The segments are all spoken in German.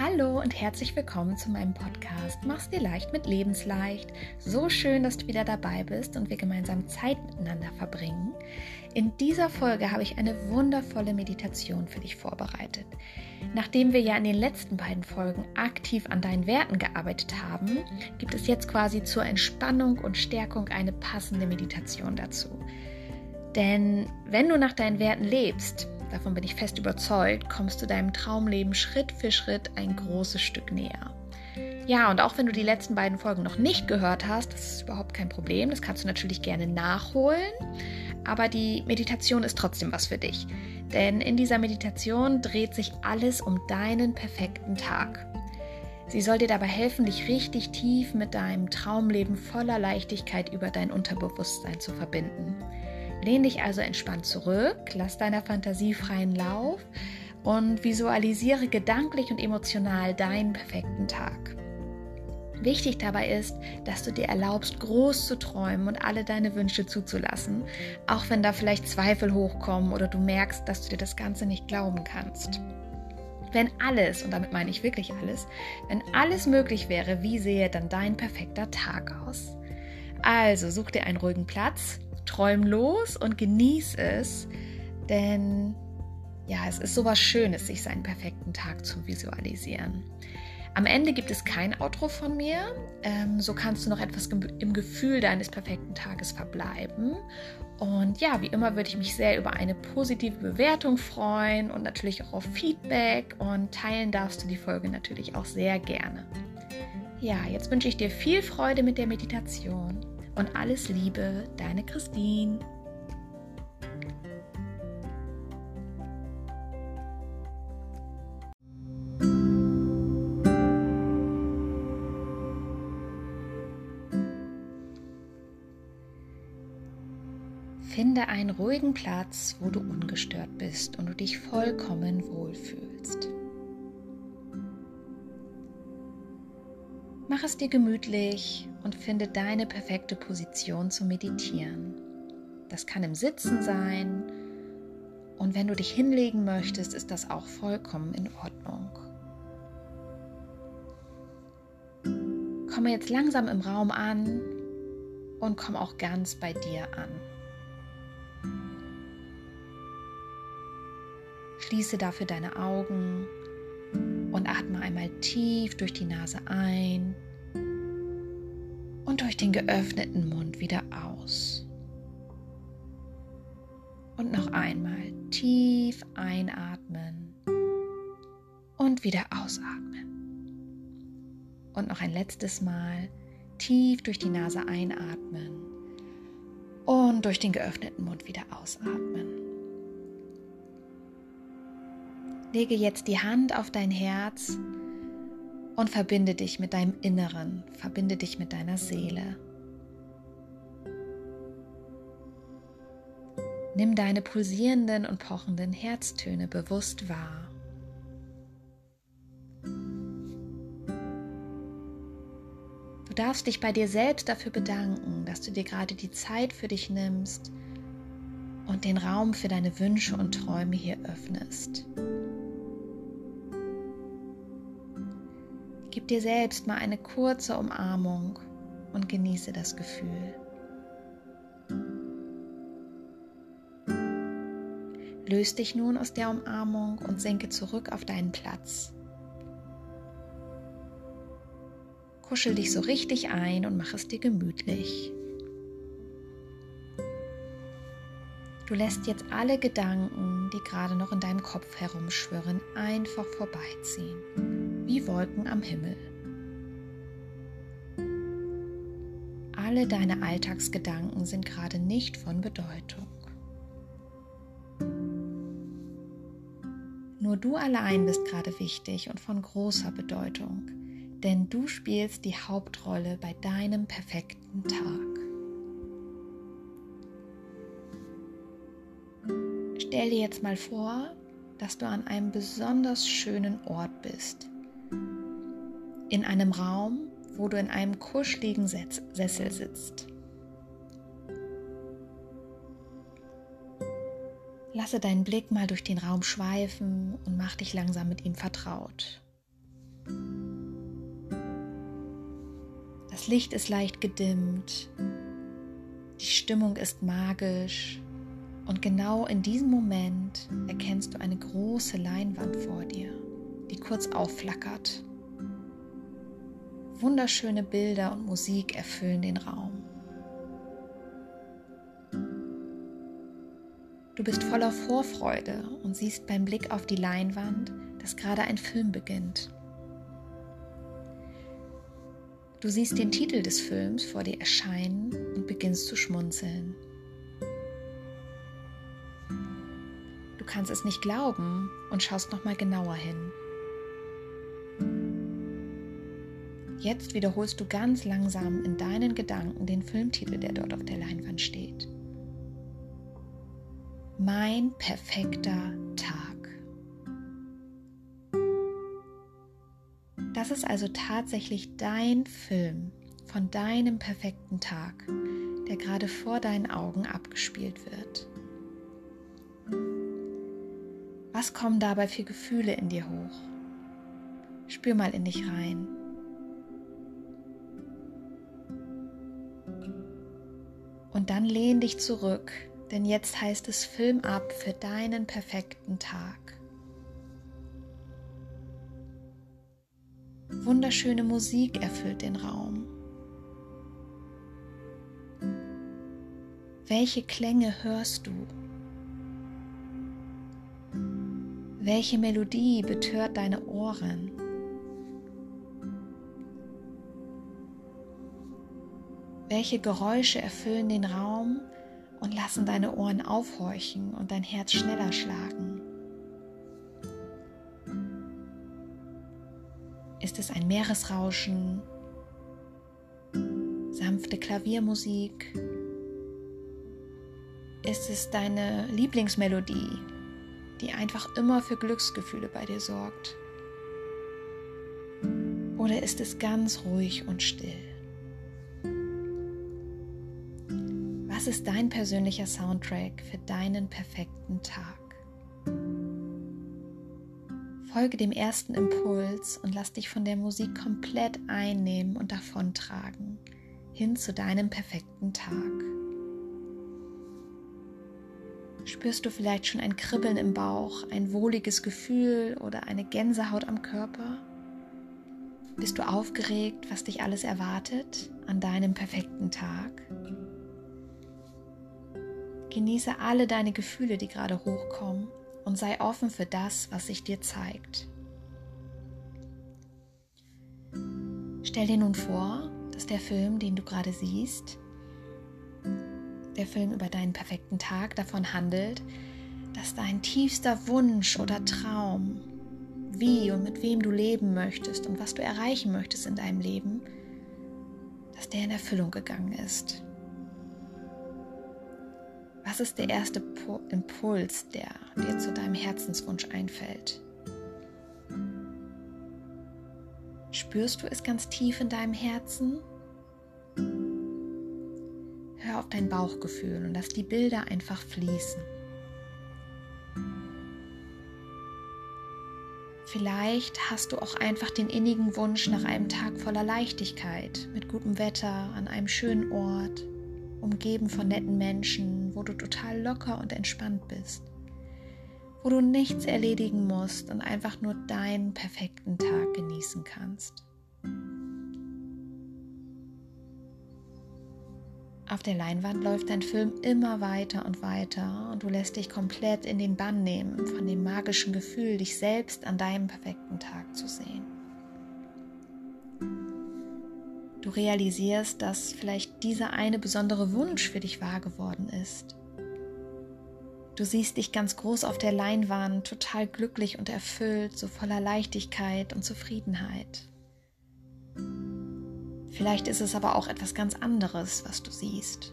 Hallo und herzlich willkommen zu meinem Podcast Mach's dir leicht mit Lebensleicht. So schön, dass du wieder dabei bist und wir gemeinsam Zeit miteinander verbringen. In dieser Folge habe ich eine wundervolle Meditation für dich vorbereitet. Nachdem wir ja in den letzten beiden Folgen aktiv an deinen Werten gearbeitet haben, gibt es jetzt quasi zur Entspannung und Stärkung eine passende Meditation dazu. Denn wenn du nach deinen Werten lebst, davon bin ich fest überzeugt, kommst du deinem Traumleben Schritt für Schritt ein großes Stück näher. Ja, und auch wenn du die letzten beiden Folgen noch nicht gehört hast, das ist überhaupt kein Problem, das kannst du natürlich gerne nachholen, aber die Meditation ist trotzdem was für dich. Denn in dieser Meditation dreht sich alles um deinen perfekten Tag. Sie soll dir dabei helfen, dich richtig tief mit deinem Traumleben voller Leichtigkeit über dein Unterbewusstsein zu verbinden. Lehn dich also entspannt zurück, lass deiner Fantasie freien Lauf und visualisiere gedanklich und emotional deinen perfekten Tag. Wichtig dabei ist, dass du dir erlaubst, groß zu träumen und alle deine Wünsche zuzulassen, auch wenn da vielleicht Zweifel hochkommen oder du merkst, dass du dir das Ganze nicht glauben kannst. Wenn alles, und damit meine ich wirklich alles, wenn alles möglich wäre, wie sehe dann dein perfekter Tag aus? Also such dir einen ruhigen Platz, träum los und genieß es, denn ja, es ist sowas Schönes, sich seinen perfekten Tag zu visualisieren. Am Ende gibt es kein Outro von mir, ähm, so kannst du noch etwas im Gefühl deines perfekten Tages verbleiben. Und ja, wie immer würde ich mich sehr über eine positive Bewertung freuen und natürlich auch auf Feedback und teilen darfst du die Folge natürlich auch sehr gerne. Ja, jetzt wünsche ich dir viel Freude mit der Meditation und alles Liebe, deine Christine. Finde einen ruhigen Platz, wo du ungestört bist und du dich vollkommen wohlfühlst. Mach es dir gemütlich und finde deine perfekte Position zum Meditieren. Das kann im Sitzen sein und wenn du dich hinlegen möchtest, ist das auch vollkommen in Ordnung. Komme jetzt langsam im Raum an und komm auch ganz bei dir an. Schließe dafür deine Augen und atme einmal tief durch die Nase ein durch den geöffneten Mund wieder aus. Und noch einmal tief einatmen und wieder ausatmen. Und noch ein letztes Mal tief durch die Nase einatmen und durch den geöffneten Mund wieder ausatmen. Lege jetzt die Hand auf dein Herz und verbinde dich mit deinem Inneren, verbinde dich mit deiner Seele. Nimm deine pulsierenden und pochenden Herztöne bewusst wahr. Du darfst dich bei dir selbst dafür bedanken, dass du dir gerade die Zeit für dich nimmst und den Raum für deine Wünsche und Träume hier öffnest. Dir selbst mal eine kurze Umarmung und genieße das Gefühl. Löse dich nun aus der Umarmung und sinke zurück auf deinen Platz. Kuschel dich so richtig ein und mach es dir gemütlich. Du lässt jetzt alle Gedanken, die gerade noch in deinem Kopf herumschwirren, einfach vorbeiziehen wie Wolken am Himmel. Alle deine Alltagsgedanken sind gerade nicht von Bedeutung. Nur du allein bist gerade wichtig und von großer Bedeutung, denn du spielst die Hauptrolle bei deinem perfekten Tag. Stell dir jetzt mal vor, dass du an einem besonders schönen Ort bist, in einem Raum, wo du in einem kuscheligen Sessel sitzt. Lasse deinen Blick mal durch den Raum schweifen und mach dich langsam mit ihm vertraut. Das Licht ist leicht gedimmt, die Stimmung ist magisch und genau in diesem Moment erkennst du eine große Leinwand vor dir, die kurz aufflackert. Wunderschöne Bilder und Musik erfüllen den Raum. Du bist voller Vorfreude und siehst beim Blick auf die Leinwand, dass gerade ein Film beginnt. Du siehst den Titel des Films vor dir erscheinen und beginnst zu schmunzeln. Du kannst es nicht glauben und schaust noch mal genauer hin. Jetzt wiederholst du ganz langsam in deinen Gedanken den Filmtitel, der dort auf der Leinwand steht. Mein perfekter Tag. Das ist also tatsächlich dein Film von deinem perfekten Tag, der gerade vor deinen Augen abgespielt wird. Was kommen dabei für Gefühle in dir hoch? Spür mal in dich rein. Und dann lehn dich zurück, denn jetzt heißt es Film ab für deinen perfekten Tag. Wunderschöne Musik erfüllt den Raum. Welche Klänge hörst du? Welche Melodie betört deine Ohren? Welche Geräusche erfüllen den Raum und lassen deine Ohren aufhorchen und dein Herz schneller schlagen? Ist es ein Meeresrauschen, sanfte Klaviermusik? Ist es deine Lieblingsmelodie, die einfach immer für Glücksgefühle bei dir sorgt? Oder ist es ganz ruhig und still? Ist dein persönlicher Soundtrack für deinen perfekten Tag? Folge dem ersten Impuls und lass dich von der Musik komplett einnehmen und davontragen, hin zu deinem perfekten Tag. Spürst du vielleicht schon ein Kribbeln im Bauch, ein wohliges Gefühl oder eine Gänsehaut am Körper? Bist du aufgeregt, was dich alles erwartet an deinem perfekten Tag? Genieße alle deine Gefühle, die gerade hochkommen und sei offen für das, was sich dir zeigt. Stell dir nun vor, dass der Film, den du gerade siehst, der Film über deinen perfekten Tag davon handelt, dass dein tiefster Wunsch oder Traum, wie und mit wem du leben möchtest und was du erreichen möchtest in deinem Leben, dass der in Erfüllung gegangen ist. Was ist der erste Impuls, der dir zu deinem Herzenswunsch einfällt? Spürst du es ganz tief in deinem Herzen? Hör auf dein Bauchgefühl und lass die Bilder einfach fließen. Vielleicht hast du auch einfach den innigen Wunsch nach einem Tag voller Leichtigkeit, mit gutem Wetter, an einem schönen Ort, umgeben von netten Menschen, wo du total locker und entspannt bist, wo du nichts erledigen musst und einfach nur deinen perfekten Tag genießen kannst. Auf der Leinwand läuft dein Film immer weiter und weiter und du lässt dich komplett in den Bann nehmen von dem magischen Gefühl, dich selbst an deinem perfekten Tag zu sehen. Du realisierst, dass vielleicht dieser eine besondere Wunsch für dich wahr geworden ist. Du siehst dich ganz groß auf der Leinwand, total glücklich und erfüllt, so voller Leichtigkeit und Zufriedenheit. Vielleicht ist es aber auch etwas ganz anderes, was du siehst.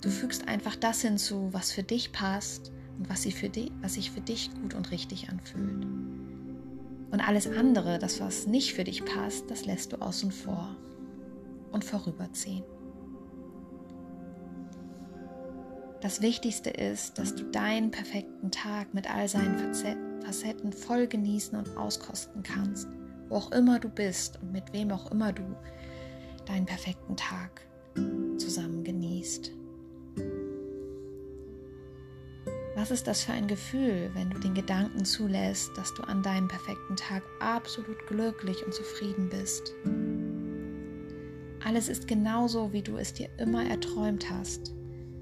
Du fügst einfach das hinzu, was für dich passt und was, für dich, was sich für dich gut und richtig anfühlt. Und alles andere, das was nicht für dich passt, das lässt du außen vor und vorüberziehen. Das Wichtigste ist, dass du deinen perfekten Tag mit all seinen Facetten voll genießen und auskosten kannst, wo auch immer du bist und mit wem auch immer du deinen perfekten Tag zusammen genießt. Was ist das für ein Gefühl, wenn du den Gedanken zulässt, dass du an deinem perfekten Tag absolut glücklich und zufrieden bist? Alles ist genauso, wie du es dir immer erträumt hast.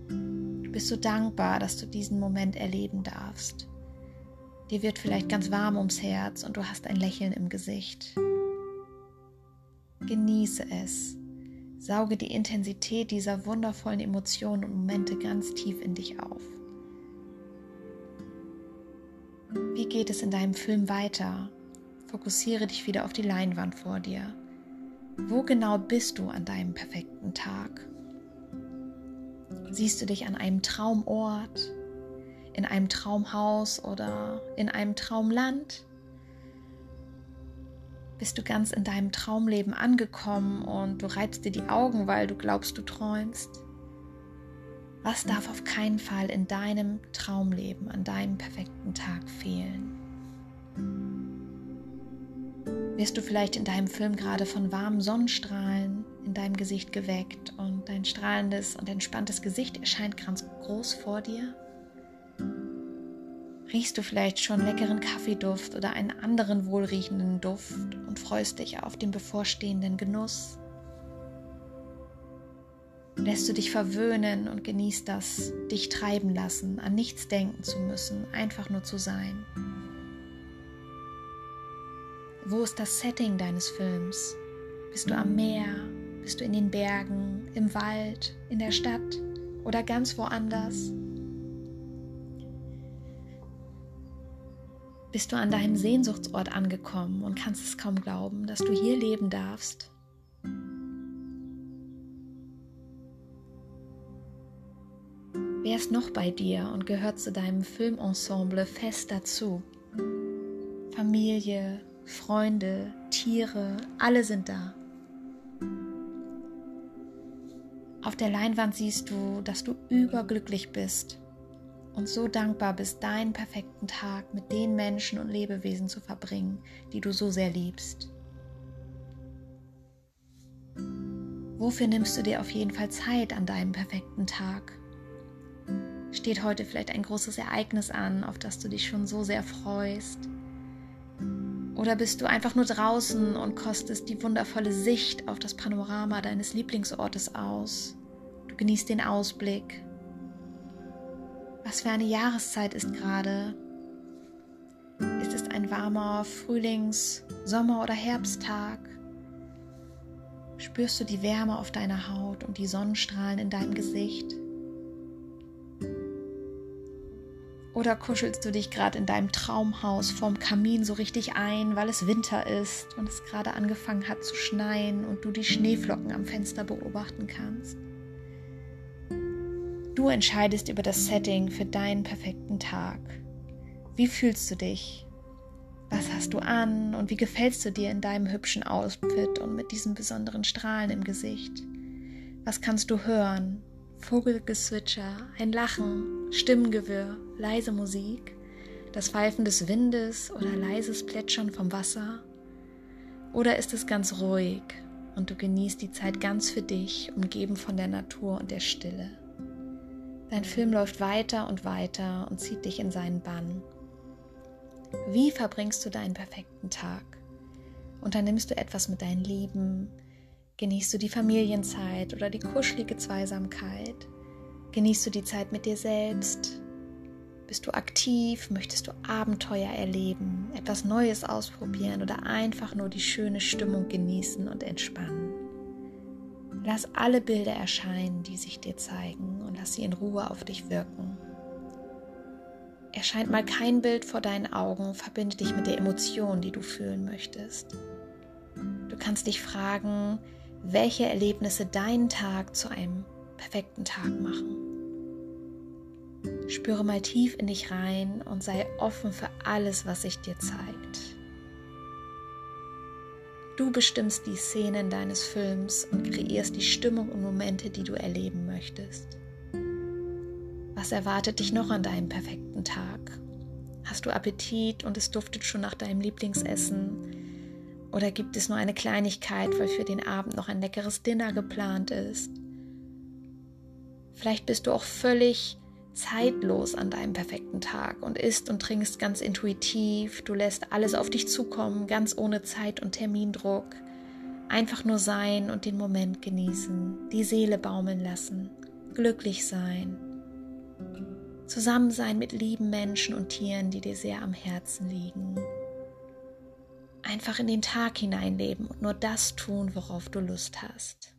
Du bist so dankbar, dass du diesen Moment erleben darfst. Dir wird vielleicht ganz warm ums Herz und du hast ein Lächeln im Gesicht. Genieße es. Sauge die Intensität dieser wundervollen Emotionen und Momente ganz tief in dich auf. Wie geht es in deinem Film weiter? Fokussiere dich wieder auf die Leinwand vor dir. Wo genau bist du an deinem perfekten Tag? Siehst du dich an einem Traumort, in einem Traumhaus oder in einem Traumland? Bist du ganz in deinem Traumleben angekommen und du reibst dir die Augen, weil du glaubst, du träumst? Was darf auf keinen Fall in deinem Traumleben, an deinem perfekten Tag fehlen? Wirst du vielleicht in deinem Film gerade von warmen Sonnenstrahlen in deinem Gesicht geweckt und dein strahlendes und entspanntes Gesicht erscheint ganz groß vor dir? Riechst du vielleicht schon leckeren Kaffeeduft oder einen anderen wohlriechenden Duft und freust dich auf den bevorstehenden Genuss? Lässt du dich verwöhnen und genießt das, dich treiben lassen, an nichts denken zu müssen, einfach nur zu sein? Wo ist das Setting deines Films? Bist du am Meer? Bist du in den Bergen, im Wald, in der Stadt oder ganz woanders? Bist du an deinem Sehnsuchtsort angekommen und kannst es kaum glauben, dass du hier leben darfst? Wer ist noch bei dir und gehört zu deinem Filmensemble fest dazu? Familie, Freunde, Tiere, alle sind da. Auf der Leinwand siehst du, dass du überglücklich bist und so dankbar bist, deinen perfekten Tag mit den Menschen und Lebewesen zu verbringen, die du so sehr liebst. Wofür nimmst du dir auf jeden Fall Zeit an deinem perfekten Tag? Steht heute vielleicht ein großes Ereignis an, auf das du dich schon so sehr freust? Oder bist du einfach nur draußen und kostest die wundervolle Sicht auf das Panorama deines Lieblingsortes aus? Du genießt den Ausblick. Was für eine Jahreszeit ist gerade? Ist es ein warmer Frühlings-, Sommer- oder Herbsttag? Spürst du die Wärme auf deiner Haut und die Sonnenstrahlen in deinem Gesicht? Oder kuschelst du dich gerade in deinem Traumhaus vorm Kamin so richtig ein, weil es Winter ist und es gerade angefangen hat zu schneien und du die Schneeflocken am Fenster beobachten kannst? Du entscheidest über das Setting für deinen perfekten Tag. Wie fühlst du dich? Was hast du an und wie gefällst du dir in deinem hübschen Outfit und mit diesen besonderen Strahlen im Gesicht? Was kannst du hören? Vogelgezwitscher, ein Lachen, Stimmengewirr, leise Musik, das Pfeifen des Windes oder leises Plätschern vom Wasser? Oder ist es ganz ruhig und du genießt die Zeit ganz für dich, umgeben von der Natur und der Stille? Dein Film läuft weiter und weiter und zieht dich in seinen Bann. Wie verbringst du deinen perfekten Tag? Unternimmst du etwas mit deinen Lieben, Genießt du die Familienzeit oder die kuschelige Zweisamkeit? Genießt du die Zeit mit dir selbst? Bist du aktiv? Möchtest du Abenteuer erleben, etwas Neues ausprobieren oder einfach nur die schöne Stimmung genießen und entspannen? Lass alle Bilder erscheinen, die sich dir zeigen und lass sie in Ruhe auf dich wirken. Erscheint mal kein Bild vor deinen Augen, verbinde dich mit der Emotion, die du fühlen möchtest. Du kannst dich fragen, welche Erlebnisse deinen Tag zu einem perfekten Tag machen. Spüre mal tief in dich rein und sei offen für alles, was sich dir zeigt. Du bestimmst die Szenen deines Films und kreierst die Stimmung und Momente, die du erleben möchtest. Was erwartet dich noch an deinem perfekten Tag? Hast du Appetit und es duftet schon nach deinem Lieblingsessen? Oder gibt es nur eine Kleinigkeit, weil für den Abend noch ein leckeres Dinner geplant ist? Vielleicht bist du auch völlig zeitlos an deinem perfekten Tag und isst und trinkst ganz intuitiv. Du lässt alles auf dich zukommen, ganz ohne Zeit- und Termindruck. Einfach nur sein und den Moment genießen, die Seele baumeln lassen, glücklich sein. Zusammen sein mit lieben Menschen und Tieren, die dir sehr am Herzen liegen. Einfach in den Tag hineinleben und nur das tun, worauf du Lust hast.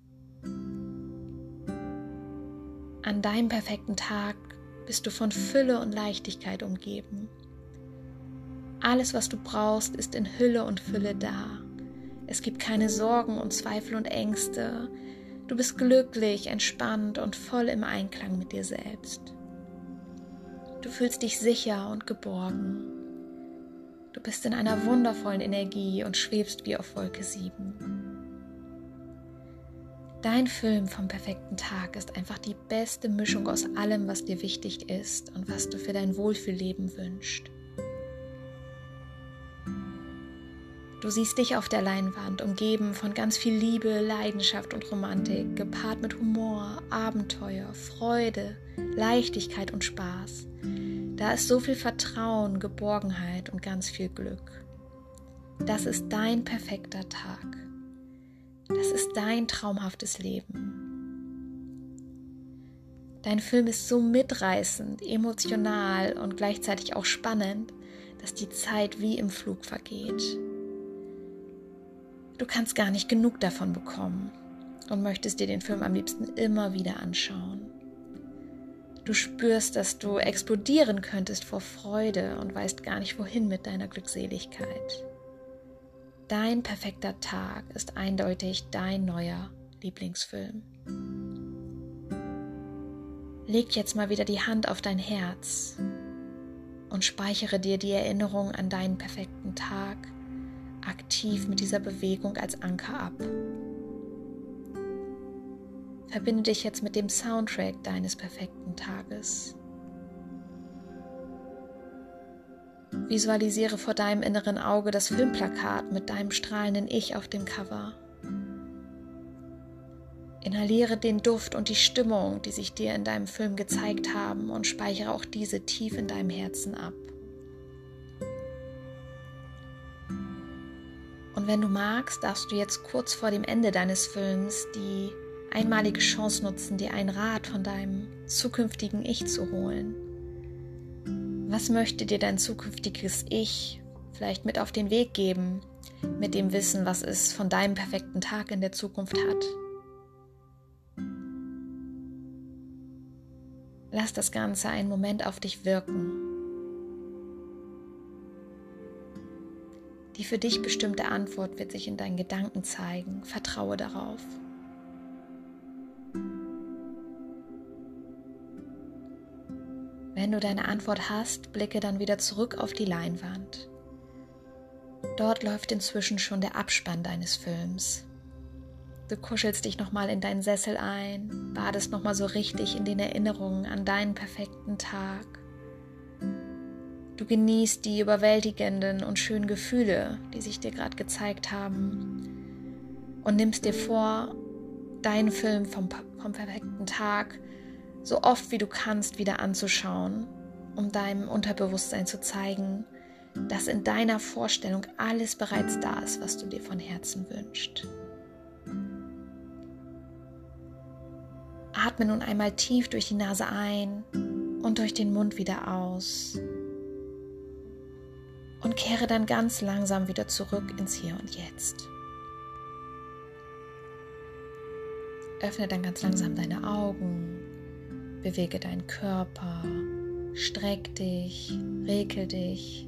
An deinem perfekten Tag bist du von Fülle und Leichtigkeit umgeben. Alles, was du brauchst, ist in Hülle und Fülle da. Es gibt keine Sorgen und Zweifel und Ängste. Du bist glücklich, entspannt und voll im Einklang mit dir selbst. Du fühlst dich sicher und geborgen. Du bist in einer wundervollen Energie und schwebst wie auf Wolke 7. Dein Film vom perfekten Tag ist einfach die beste Mischung aus allem, was dir wichtig ist und was du für dein Wohlfühlleben wünschst. Du siehst dich auf der Leinwand, umgeben von ganz viel Liebe, Leidenschaft und Romantik, gepaart mit Humor, Abenteuer, Freude, Leichtigkeit und Spaß. Da ist so viel Vertrauen, Geborgenheit und ganz viel Glück. Das ist dein perfekter Tag. Das ist dein traumhaftes Leben. Dein Film ist so mitreißend, emotional und gleichzeitig auch spannend, dass die Zeit wie im Flug vergeht. Du kannst gar nicht genug davon bekommen und möchtest dir den Film am liebsten immer wieder anschauen. Du spürst, dass du explodieren könntest vor Freude und weißt gar nicht wohin mit deiner Glückseligkeit. Dein perfekter Tag ist eindeutig dein neuer Lieblingsfilm. Leg jetzt mal wieder die Hand auf dein Herz und speichere dir die Erinnerung an deinen perfekten Tag aktiv mit dieser Bewegung als Anker ab. Verbinde dich jetzt mit dem Soundtrack deines perfekten Tages. Visualisiere vor deinem inneren Auge das Filmplakat mit deinem strahlenden Ich auf dem Cover. Inhaliere den Duft und die Stimmung, die sich dir in deinem Film gezeigt haben und speichere auch diese tief in deinem Herzen ab. Und wenn du magst, darfst du jetzt kurz vor dem Ende deines Films die einmalige Chance nutzen, dir einen Rat von deinem zukünftigen Ich zu holen. Was möchte dir dein zukünftiges Ich vielleicht mit auf den Weg geben, mit dem Wissen, was es von deinem perfekten Tag in der Zukunft hat? Lass das Ganze einen Moment auf dich wirken. Die für dich bestimmte Antwort wird sich in deinen Gedanken zeigen. Vertraue darauf. Du deine Antwort hast, blicke dann wieder zurück auf die Leinwand. Dort läuft inzwischen schon der Abspann deines Films. Du kuschelst dich nochmal in deinen Sessel ein, badest nochmal so richtig in den Erinnerungen an deinen perfekten Tag. Du genießt die überwältigenden und schönen Gefühle, die sich dir gerade gezeigt haben und nimmst dir vor, deinen Film vom, vom perfekten Tag so oft wie du kannst wieder anzuschauen, um deinem Unterbewusstsein zu zeigen, dass in deiner Vorstellung alles bereits da ist, was du dir von Herzen wünschst. Atme nun einmal tief durch die Nase ein und durch den Mund wieder aus. Und kehre dann ganz langsam wieder zurück ins Hier und Jetzt. Öffne dann ganz langsam deine Augen Bewege deinen Körper, streck dich, regel dich.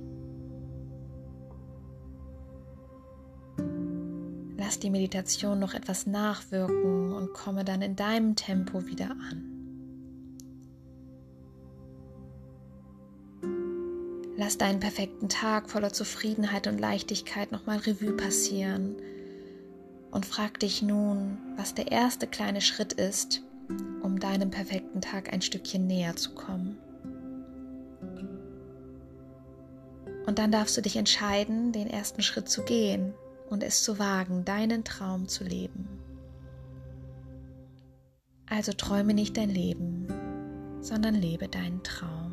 Lass die Meditation noch etwas nachwirken und komme dann in deinem Tempo wieder an. Lass deinen perfekten Tag voller Zufriedenheit und Leichtigkeit nochmal Revue passieren und frag dich nun, was der erste kleine Schritt ist, deinem perfekten Tag ein Stückchen näher zu kommen. Und dann darfst du dich entscheiden, den ersten Schritt zu gehen, und es zu wagen, deinen Traum zu leben. Also träume nicht dein Leben, sondern lebe deinen Traum.